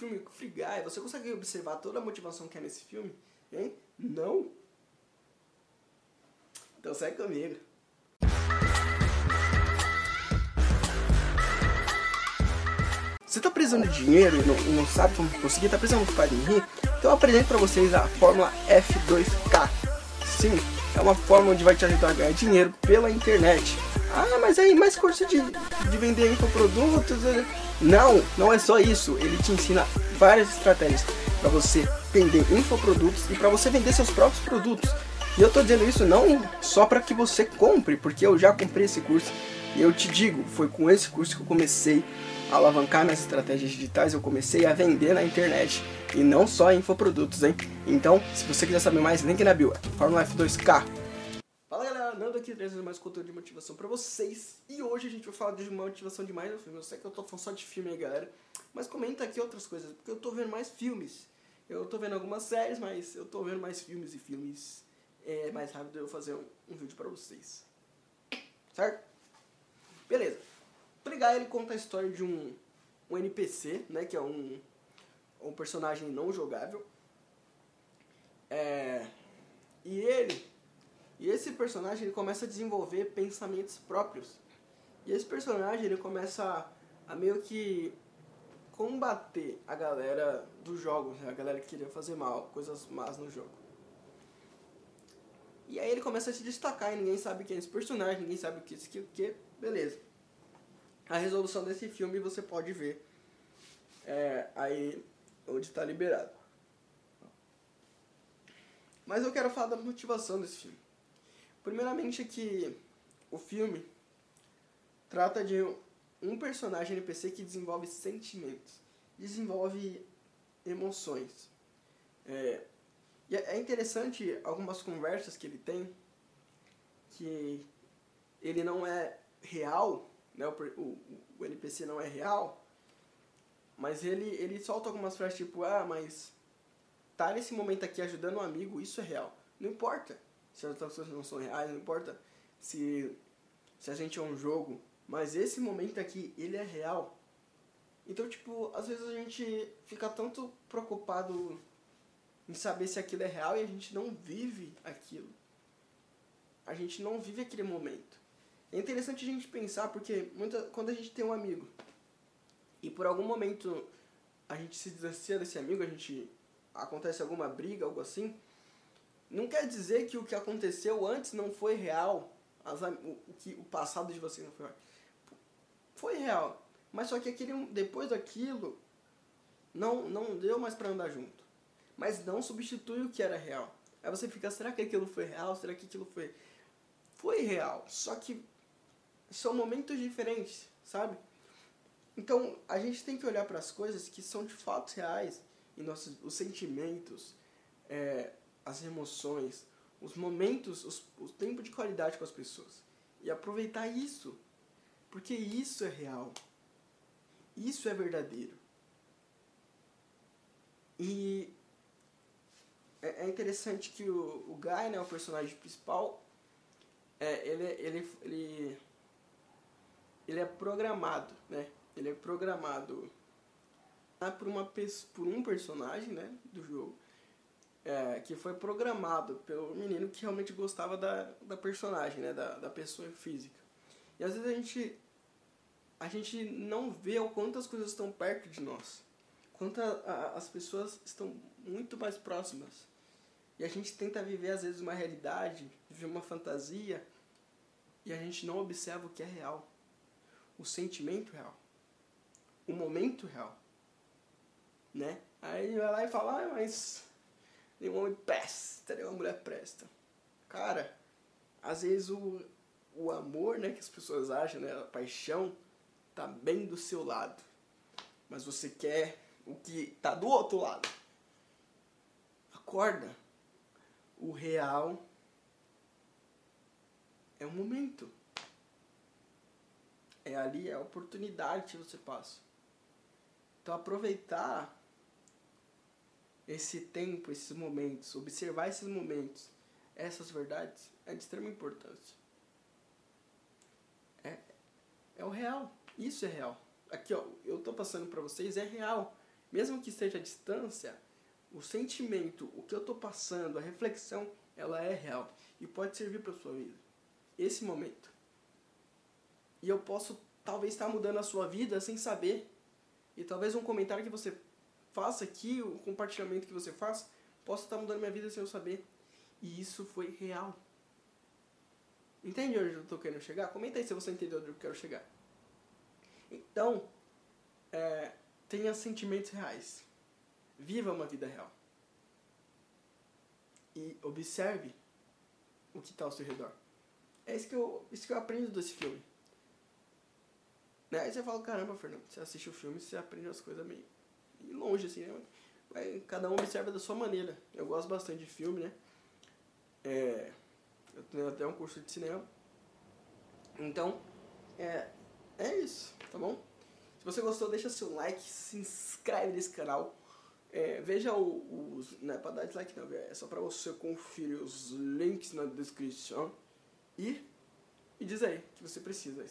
filme Free Guy, você consegue observar toda a motivação que é nesse filme? Hein? Não? Então segue comigo. Você tá precisando de dinheiro e não, não sabe como conseguir, tá precisando de padrinho? Então eu apresento para vocês a fórmula F2K. Sim, é uma fórmula onde vai te ajudar a ganhar dinheiro pela internet. Ah, mas aí mais curso de, de vender infoprodutos? Não, não é só isso. Ele te ensina várias estratégias para você vender infoprodutos e para você vender seus próprios produtos. E eu tô dizendo isso não só para que você compre, porque eu já comprei esse curso e eu te digo, foi com esse curso que eu comecei a alavancar minhas estratégias digitais, eu comecei a vender na internet e não só infoprodutos, hein? Então, se você quiser saber mais, link na bio, Fórmula F2K. Aqui trazendo mais conteúdo de motivação pra vocês e hoje a gente vai falar de uma motivação de mais filme. Eu sei que eu tô falando só de filme aí, galera, mas comenta aqui outras coisas, porque eu tô vendo mais filmes. Eu tô vendo algumas séries, mas eu tô vendo mais filmes e filmes. É mais rápido eu fazer um, um vídeo pra vocês. Certo? Beleza. Pregar ele conta a história de um, um NPC, né, que é um, um personagem não jogável. É, e ele, e esse personagem ele começa a desenvolver pensamentos próprios. E esse personagem ele começa a, meio que combater a galera dos jogos, né, a galera que queria fazer mal, coisas más no jogo. E aí ele começa a se destacar e ninguém sabe quem é esse personagem, ninguém sabe o que, o que, o que, beleza a resolução desse filme você pode ver é, aí onde está liberado. Mas eu quero falar da motivação desse filme. Primeiramente que o filme trata de um personagem NPC que desenvolve sentimentos, desenvolve emoções. É, e é interessante algumas conversas que ele tem que ele não é real né, o, o, o NPC não é real, mas ele, ele solta algumas frases tipo, ah, mas tá nesse momento aqui ajudando um amigo, isso é real. Não importa se as pessoas não são reais, não importa se, se a gente é um jogo, mas esse momento aqui, ele é real. Então, tipo, às vezes a gente fica tanto preocupado em saber se aquilo é real e a gente não vive aquilo. A gente não vive aquele momento. É interessante a gente pensar porque muita, quando a gente tem um amigo e por algum momento a gente se distancia desse amigo, a gente acontece alguma briga, algo assim, não quer dizer que o que aconteceu antes não foi real, as, o, que, o passado de você não foi real. Foi real, mas só que aquele, depois daquilo não, não deu mais para andar junto. Mas não substitui o que era real. Aí você fica, será que aquilo foi real? Será que aquilo foi. Foi real, só que são momentos diferentes, sabe? Então, a gente tem que olhar para as coisas que são de fatos reais, e nossos, os sentimentos, é, as emoções, os momentos, os, o tempo de qualidade com as pessoas. E aproveitar isso, porque isso é real. Isso é verdadeiro. E é, é interessante que o, o Guy, né, o personagem principal, é, ele, ele, ele ele é programado, né? Ele é programado por, uma, por um personagem, né, do jogo, é, que foi programado pelo menino que realmente gostava da, da personagem, né, da, da pessoa física. E às vezes a gente, a gente não vê o quanto as coisas estão perto de nós, quanto a, a, as pessoas estão muito mais próximas. E a gente tenta viver às vezes uma realidade, viver uma fantasia, e a gente não observa o que é real o sentimento real, o momento real, né? Aí vai lá e fala, ah, mas nenhum homem presta, nenhuma mulher presta. Cara, às vezes o, o amor, né, que as pessoas acham, né, a paixão, tá bem do seu lado. Mas você quer o que tá do outro lado. Acorda. O real é o momento. É ali é a oportunidade que você passa. Então aproveitar esse tempo, esses momentos, observar esses momentos, essas verdades é de extrema importância. É, é o real. Isso é real. Aqui, ó, eu tô passando para vocês, é real. Mesmo que esteja à distância, o sentimento, o que eu estou passando, a reflexão, ela é real e pode servir para sua vida. Esse momento. E eu posso talvez estar mudando a sua vida sem saber. E talvez um comentário que você faça aqui, o compartilhamento que você faça, possa estar mudando minha vida sem eu saber. E isso foi real. Entende onde eu estou querendo chegar? Comenta aí se você entendeu onde eu quero chegar. Então, é, tenha sentimentos reais. Viva uma vida real. E observe o que está ao seu redor. É isso que eu, isso que eu aprendo desse filme. Né? Aí você fala, caramba, Fernando, você assiste o filme e você aprende as coisas meio, meio longe, assim, né? Mas cada um observa da sua maneira. Eu gosto bastante de filme, né? É, eu tenho até um curso de cinema. Então, é, é isso, tá bom? Se você gostou, deixa seu like, se inscreve nesse canal. É, veja os. Não é pra dar dislike não, é só pra você conferir os links na descrição. E, e diz aí que você precisa.